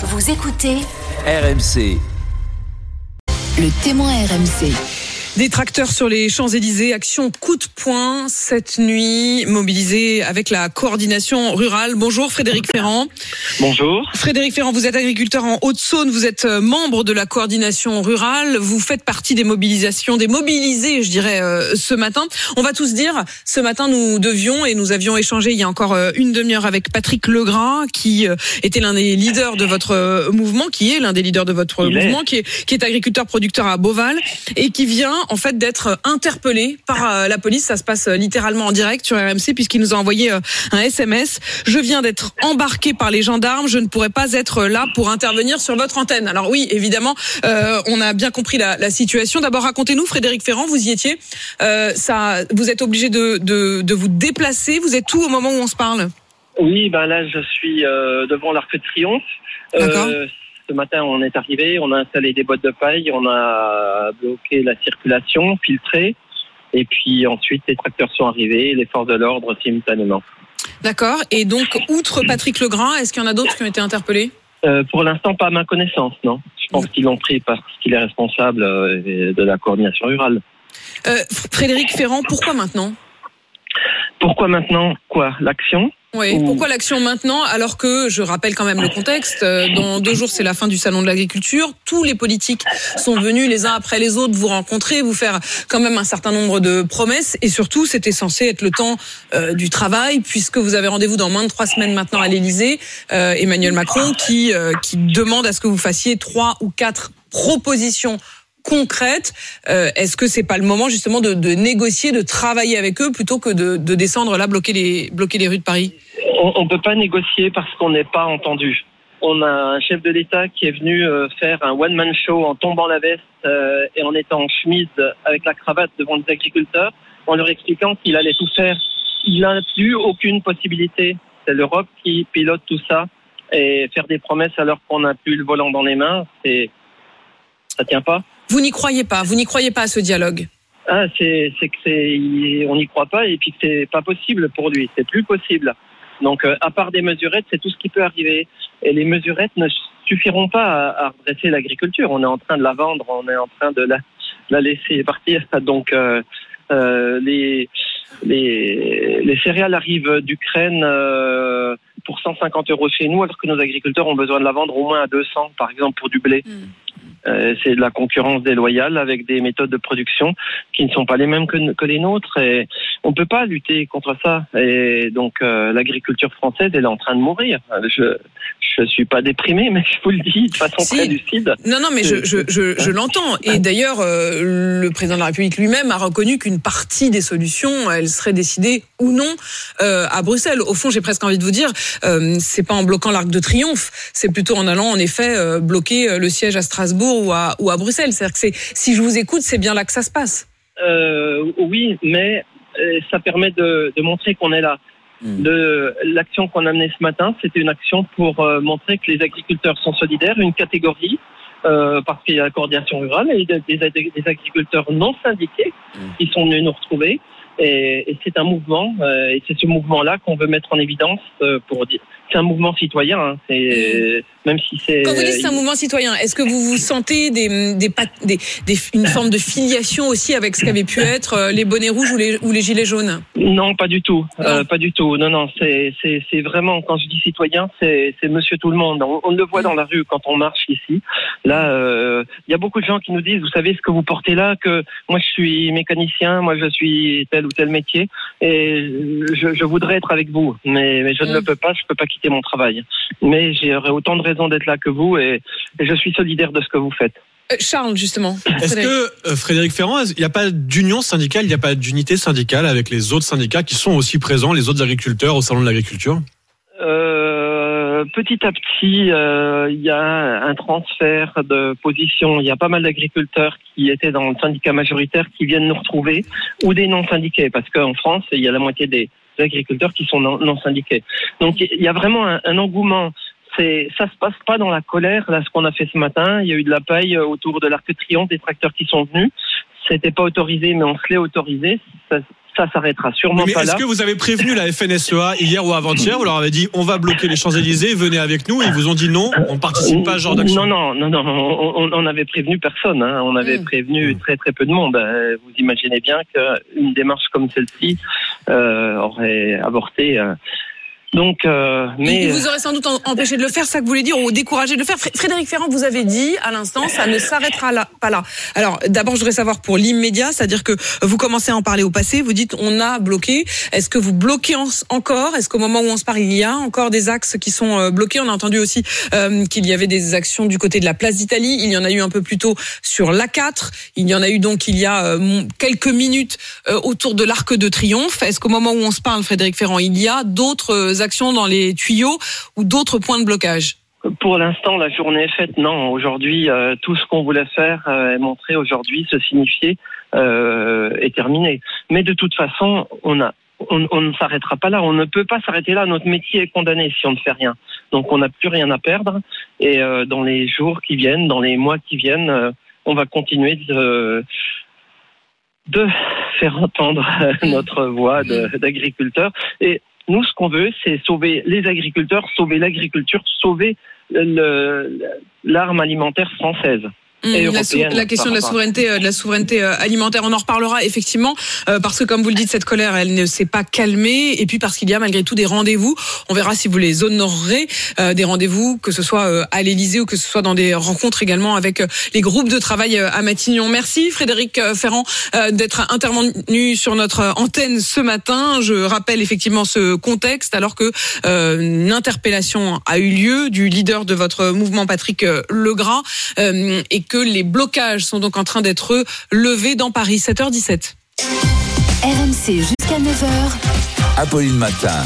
Vous écoutez RMC. le témoin RMC. Des tracteurs sur les Champs-Élysées, action coup de poing cette nuit, mobilisée avec la coordination rurale. Bonjour Frédéric Ferrand. Bonjour. Frédéric Ferrand, vous êtes agriculteur en Haute-Saône, vous êtes euh, membre de la coordination rurale, vous faites partie des mobilisations, des mobilisés, je dirais, euh, ce matin. On va tous dire, ce matin nous devions et nous avions échangé il y a encore euh, une demi-heure avec Patrick Legras, qui euh, était l'un des leaders de votre euh, mouvement, qui est l'un des leaders de votre Il est. mouvement, qui est, qui est agriculteur producteur à Beauval et qui vient en fait d'être interpellé par euh, la police. Ça se passe euh, littéralement en direct sur RMC puisqu'il nous a envoyé euh, un SMS. Je viens d'être embarqué par les gendarmes. Je ne pourrais pas être là pour intervenir sur votre antenne. Alors oui, évidemment, euh, on a bien compris la, la situation. D'abord, racontez-nous, Frédéric Ferrand, vous y étiez. Euh, ça, vous êtes obligé de, de, de vous déplacer. Vous êtes où au moment où on se parle? Oui, ben là, je suis euh, devant l'Arc de Triomphe. Euh, D'accord. Ce matin, on est arrivé, on a installé des boîtes de paille, on a bloqué la circulation, filtré. Et puis ensuite, les tracteurs sont arrivés, les forces de l'ordre simultanément. D'accord. Et donc, outre Patrick Legras, est-ce qu'il y en a d'autres qui ont été interpellés? Euh, pour l'instant, pas à ma connaissance, non. Je pense qu'ils l'ont pris parce qu'il est responsable euh, de la coordination rurale. euh, Frédéric Ferrand, pourquoi maintenant? Pourquoi maintenant? Quoi? L'action? Oui, Ou- pourquoi l'action maintenant alors que, je rappelle quand même le contexte, euh, dans deux jours c'est la fin du salon de l'agriculture, tous les politiques sont venus les uns après les autres vous rencontrer, vous faire quand même un certain nombre de promesses. Et surtout c'était censé être le temps euh, du travail puisque vous avez rendez-vous dans moins de trois semaines maintenant à l'Élysée, euh, Emmanuel Macron qui, euh, qui demande à ce que vous fassiez trois ou quatre propositions concrètes. Euh, Est-ce que c'est pas le moment justement de, négocier, de travailler avec eux plutôt que de, de descendre là bloquer les bloquer les rues de Paris? On ne peut pas négocier parce qu'on n'est pas entendu. On a un chef de l'État qui est venu euh, faire un one-man show en tombant la veste euh, et en étant en chemise avec la cravate devant les agriculteurs, en leur expliquant qu'il allait tout faire. Il n'a plus aucune possibilité. C'est l'Europe qui pilote tout ça et faire des promesses alors qu'on n'a plus le volant dans les mains, c'est ça tient pas. Vous n'y croyez pas, vous n'y croyez pas à ce dialogue. Ah, c'est c'est que on n'y croit pas et puis que c'est pas possible pour lui, c'est plus possible. Donc euh, à part des mesurettes, c'est tout ce qui peut arriver et les mesurettes ne suffiront pas à, à redresser l'agriculture. On est en train de la vendre, on est en train de la, la laisser partir. Donc euh, euh, les, les les céréales arrivent d'Ukraine euh, pour 150 euros chez nous, alors que nos agriculteurs ont besoin de la vendre au moins à 200, par exemple pour du blé. Euh, c'est de la concurrence déloyale avec des méthodes de production qui ne sont pas les mêmes que, que les nôtres et on peut pas lutter contre ça et donc euh, l'agriculture française elle est en train de mourir je je suis pas déprimé mais je vous le dis de façon Si. très lucide Non, non, mais je, je, je, je l'entends. Et d'ailleurs, euh, le président de la République lui-même a reconnu qu'une partie des solutions, elle serait décidée ou non euh, à Bruxelles. Au fond, j'ai presque envie de vous dire, euh, c'est pas en bloquant l'Arc de Triomphe, c'est plutôt en allant en effet bloquer le siège à Strasbourg ou à, ou à Bruxelles. C'est-à-dire que si je vous écoute, c'est bien là que ça se passe. Euh, oui mais euh, ça permet de, de montrer qu'on est là Mm. de l'action qu'on a menée ce matin c'était une action pour euh, montrer que les agriculteurs sont solidaires une catégorie euh, parce qu'il y a la coordination rurale et des, des- des agriculteurs non syndiqués qui sont venus nous retrouver. Et, et c'est un mouvement, euh, et c'est ce mouvement-là qu'on veut mettre en évidence euh, pour dire. C'est un mouvement citoyen, hein, c'est même si c'est. Quand vous dites c'est un mouvement citoyen, est-ce que vous vous sentez des, des, des, des- une forme de filiation aussi avec ce qu'avaient pu être euh, les bonnets rouges ou les, ou les gilets jaunes? Non, pas du tout, euh, pas du tout. Non, non, c'est c'est c'est vraiment quand je dis citoyen, c'est c'est Monsieur tout le monde. On, on le voit dans la rue quand on marche ici. Là, euh, il y a beaucoup de gens qui nous disent, vous savez ce que vous portez là, que moi je suis mécanicien, moi je suis tel ou tel métier, et je, je voudrais être avec vous, mais, mais je ne Mm. le peux pas, je peux pas quitter mon travail. Mais j'aurais autant de raisons d'être là que vous, et, et je suis solidaire de ce que vous faites. Euh, Charles, justement. Est-ce que euh, Frédéric Ferrand, il n'y a pas d'union syndicale, il n'y a pas d'unité syndicale avec les autres syndicats qui sont aussi présents, les autres agriculteurs au salon de l'agriculture? Euh, petit à petit, euh, il y a un transfert de position. Il y a pas mal d'agriculteurs qui étaient dans le syndicat majoritaire qui viennent nous retrouver, ou des non syndiqués, parce qu'en France, il y a la moitié des agriculteurs qui sont non, non syndiqués. Donc il y a vraiment un, engouement. C'est, ça se passe pas dans la colère. Là, ce qu'on a fait ce matin, il y a eu de la paille autour de l'Arc de Triomphe, des tracteurs qui sont venus. C'était pas autorisé, mais on se l'est autorisé. Ça s'arrêtera sûrement Mais pas est-ce là. que vous avez prévenu la FNSEA hier ou avant-hier Vous leur avez dit on va bloquer les Champs-Élysées, venez avec nous. Ils vous ont dit non, on ne participe pas à ce genre d'action. Non, non, non, non, on, on, on avait prévenu personne. Hein. On avait Mm. prévenu très très peu de monde. Euh, Vous imaginez bien qu'une démarche comme celle-ci euh, aurait avorté. euh. Donc, euh, mais il vous aurait sans doute empêché de le faire, c'est ça que vous voulez dire, ou découragé de le faire. Fré- Frédéric Ferrand, vous avez dit à l'instant, ça ne s'arrêtera là, pas là. Alors, d'abord, je voudrais savoir pour l'immédiat, c'est-à-dire que vous commencez à en parler au passé, vous dites on a bloqué. Est-ce que vous bloquez en- encore? Est-ce qu'au moment où on se parle, il y a encore des axes qui sont euh, bloqués? On a entendu aussi euh, qu'il y avait des actions du côté de la place d'Italie. Il y en a eu un peu plus tôt sur l'A4. Il y en a eu donc il y a euh, quelques minutes euh, autour de l'Arc de Triomphe. Est-ce qu'au moment où on se parle, Frédéric Ferrand, il y a d'autres actions dans les tuyaux ou d'autres points de blocage pour l'instant, la journée est faite. Non, aujourd'hui, euh, tout ce qu'on voulait faire euh, et montrer aujourd'hui, se signifier, euh, est terminé. Mais de toute façon, on ne s'arrêtera pas là. On ne peut pas s'arrêter là. Notre métier est condamné si on ne fait rien. Donc, on n'a plus rien à perdre. Et dans les jours qui viennent, dans les mois qui viennent, on va continuer de, de faire entendre notre voix d'agriculteurs. Et nous, ce qu'on veut, c'est sauver les agriculteurs, sauver l'agriculture, sauver l'arme alimentaire française. Et la, sou- européenne, la question de la souveraineté, euh, de la souveraineté euh, alimentaire, on en reparlera effectivement euh, parce que comme vous le dites, cette colère, elle ne s'est pas calmée et puis parce qu'il y a malgré tout des rendez-vous. On verra si vous les honorerez, euh, des rendez-vous que ce soit euh, à l'Élysée ou que ce soit dans des rencontres également avec les groupes de travail à Matignon. Merci Frédéric Ferrand euh, d'être intervenu sur notre antenne ce matin. Je rappelle effectivement ce contexte alors que euh, une interpellation a eu lieu du leader de votre mouvement Patrick Legras euh, et que les blocages sont donc en train d'être levés dans Paris. 7h17. RMC jusqu'à 9h. Apolline Matin.